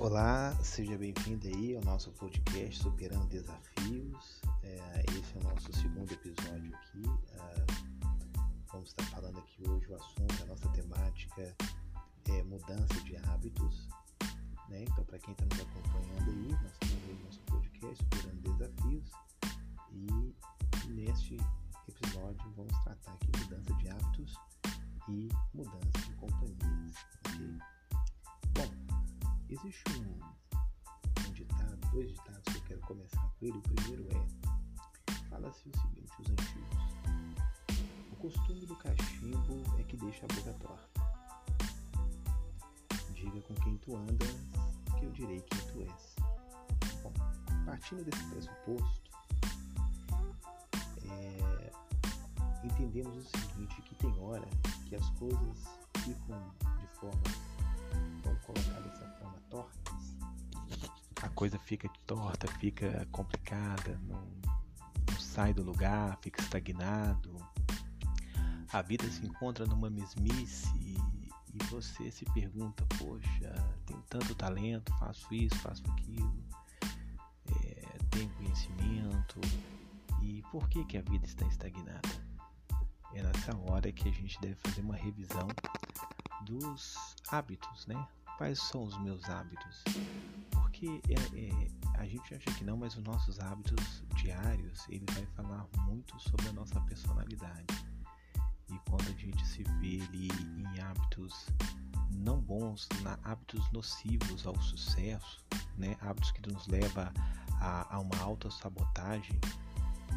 Olá, seja bem-vindo aí ao nosso podcast Superando Desafios. É, esse é o nosso segundo episódio aqui. É, vamos estar falando aqui hoje o assunto, a nossa temática é mudança de hábitos. Né? Então, para quem está nos acompanhando aí, Existe um, um, ditado, dois ditados que eu quero começar com ele. O primeiro é: fala-se o seguinte, os antigos. O costume do cachimbo é que deixa a boca torta. Diga com quem tu andas, que eu direi quem tu és. Bom, partindo desse pressuposto, é, entendemos o seguinte, que tem hora que as coisas ficam de forma, coisa fica torta, fica complicada, não, não sai do lugar, fica estagnado. A vida se encontra numa mesmice e, e você se pergunta, poxa, tenho tanto talento, faço isso, faço aquilo, é, tenho conhecimento, e por que, que a vida está estagnada? É nessa hora que a gente deve fazer uma revisão dos hábitos, né? quais são os meus hábitos? Porque é, é, a gente acha que não, mas os nossos hábitos diários ele vai falar muito sobre a nossa personalidade. E quando a gente se vê ali em hábitos não bons, na hábitos nocivos ao sucesso, né, hábitos que nos levam a, a uma autossabotagem,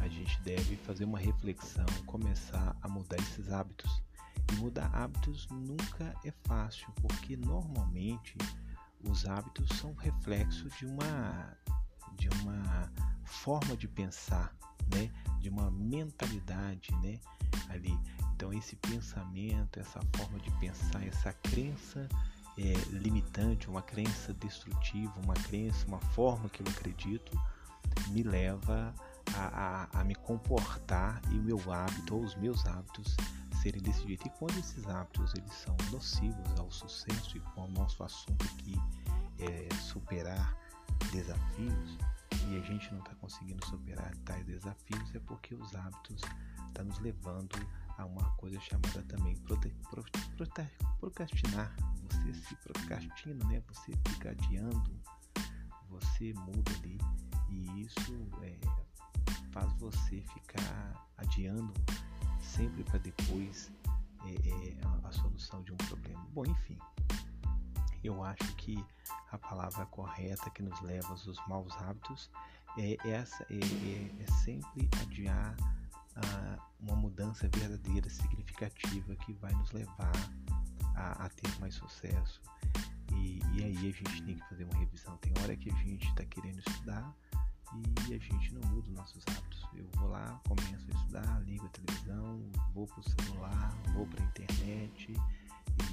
a gente deve fazer uma reflexão, começar a mudar esses hábitos e mudar hábitos nunca é fácil, porque normalmente os hábitos são reflexo de uma de uma forma de pensar, né? De uma mentalidade, né? Ali. Então esse pensamento, essa forma de pensar, essa crença é, limitante, uma crença destrutiva, uma crença, uma forma que eu acredito, me leva a, a, a me comportar e o meu hábito ou os meus hábitos serem desse jeito. E quando esses hábitos eles são nocivos ao sucesso, e com o nosso assunto aqui é superar desafios, e a gente não está conseguindo superar tais desafios, é porque os hábitos estão tá nos levando a uma coisa chamada também prote, prote, prote, procrastinar. Você se procrastina, né? Você fica adiando, você muda ali, e isso é, faz você ficar adiando sempre para depois é, é, a solução de um problema. Bom, enfim, eu acho que a palavra correta que nos leva aos maus hábitos é essa é, é, é sempre adiar uma mudança verdadeira, significativa que vai nos levar a, a ter mais sucesso. E, e, aí a gente tem que fazer uma revisão. Tem hora que a gente está querendo estudar e a gente não muda os nossos hábitos. Eu vou lá, começo a estudar, ligo a televisão, vou pro celular, vou pra internet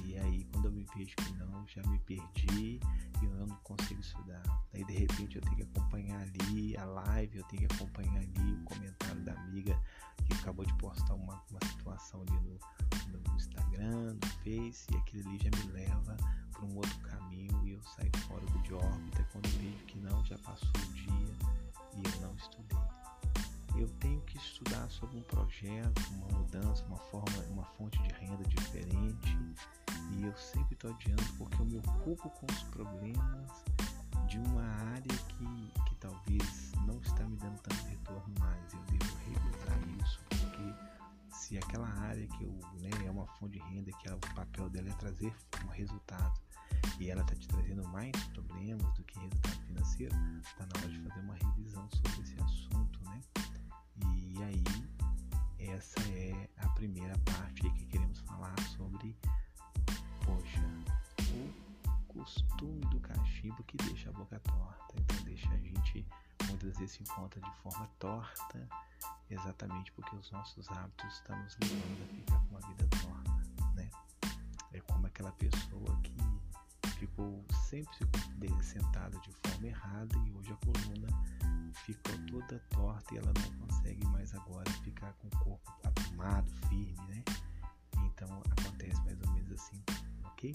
e aí quando eu me vejo que não, já me perdi e eu não consigo estudar. Aí de repente eu tenho que acompanhar ali a live, eu tenho que acompanhar ali o comentário da amiga que acabou de postar uma, uma situação ali no, no Instagram, no Face, e aquilo ali já me leva para um outro caminho e eu saio fora do órbita quando eu vejo que não, já passou o dia e eu não estudei. Eu tenho que estudar sobre um projeto, uma mudança, uma forma, uma fonte de renda diferente e eu sempre estou adiando porque eu me ocupo com os problemas de uma área que, que talvez não está me dando tanto retorno mais. Eu devo revisar isso porque se aquela área que eu né, é uma fonte de renda que ela, o papel dela é trazer um resultado e ela está te trazendo mais problemas do que resultado financeiro, está na hora de fazer uma revisão essa é a primeira parte que queremos falar sobre, poxa, o costume do cachimbo que deixa a boca torta, então deixa a gente muitas vezes se encontra de forma torta, exatamente porque os nossos hábitos estão nos levando a ficar com uma vida torta, né? É como aquela pessoa que ficou sempre sentada de forma errada e hoje a coluna ficou toda torta e ela não consegue mais agora ficar com o corpo aprumado, firme, né? Então acontece mais ou menos assim, ok?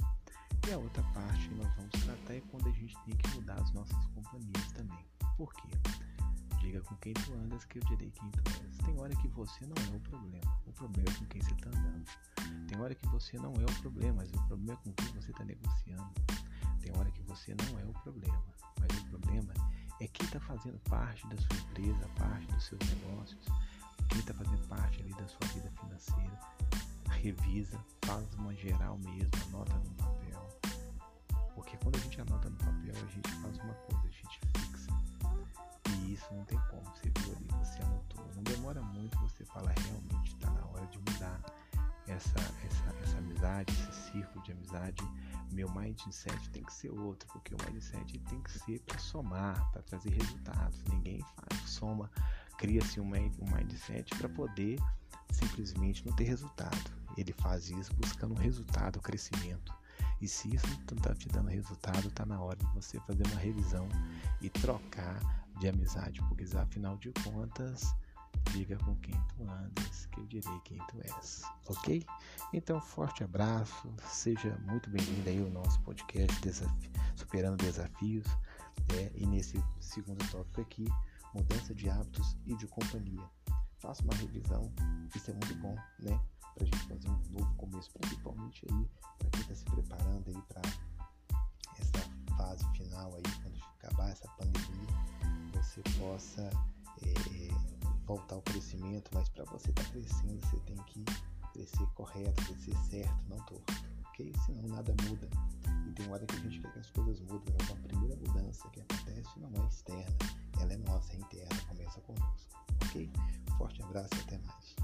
E a outra parte que nós vamos tratar é quando a gente tem que mudar as nossas companhias também. Por quê? Diga com quem tu andas que eu direi quem tu és. Tem hora que você não é o problema. O problema é com quem você está andando. Tem hora que você não é o problema, mas o problema é com quem você está negociando. Tem hora que você não é o problema, mas o problema é quem está fazendo parte da sua empresa, parte dos seus negócios, quem está fazendo parte ali da sua vida financeira. Revisa, faz uma geral mesmo, anota no papel. Porque quando a gente anota no papel, a gente faz uma coisa, a gente fixa. E isso não tem como, você viu ali, você anotou. Não demora muito, você fala realmente está na hora de mudar essa, essa, essa amizade, esse círculo de amizade meu mindset tem que ser outro, porque o mindset tem que ser para somar, para trazer resultados. Ninguém faz, soma, cria-se um, mindset para poder simplesmente não ter resultado. Ele faz isso buscando resultado, crescimento. E se isso não está te dando resultado, está na hora de você fazer uma revisão e trocar de amizade, porque afinal de contas diga com quem tu andas, que eu direi quem tu és. Ok? Então, forte abraço, seja muito bem-vindo aí ao nosso podcast Superando Desafios. É, e nesse segundo tópico aqui, mudança de hábitos e de companhia. Faça uma revisão, isso é muito bom, né? Para a gente fazer um novo começo, principalmente aí para quem está se preparando aí para essa fase final aí, quando acabar essa pandemia, você possa voltar ao crescimento, mas para você estar tá crescendo, você tem que crescer correto, crescer certo, não torto, ok? Senão nada muda. E tem hora que a gente quer que as coisas mudem, mas a primeira mudança que acontece não é externa, ela é nossa, é interna, começa conosco, ok? Forte abraço e até mais.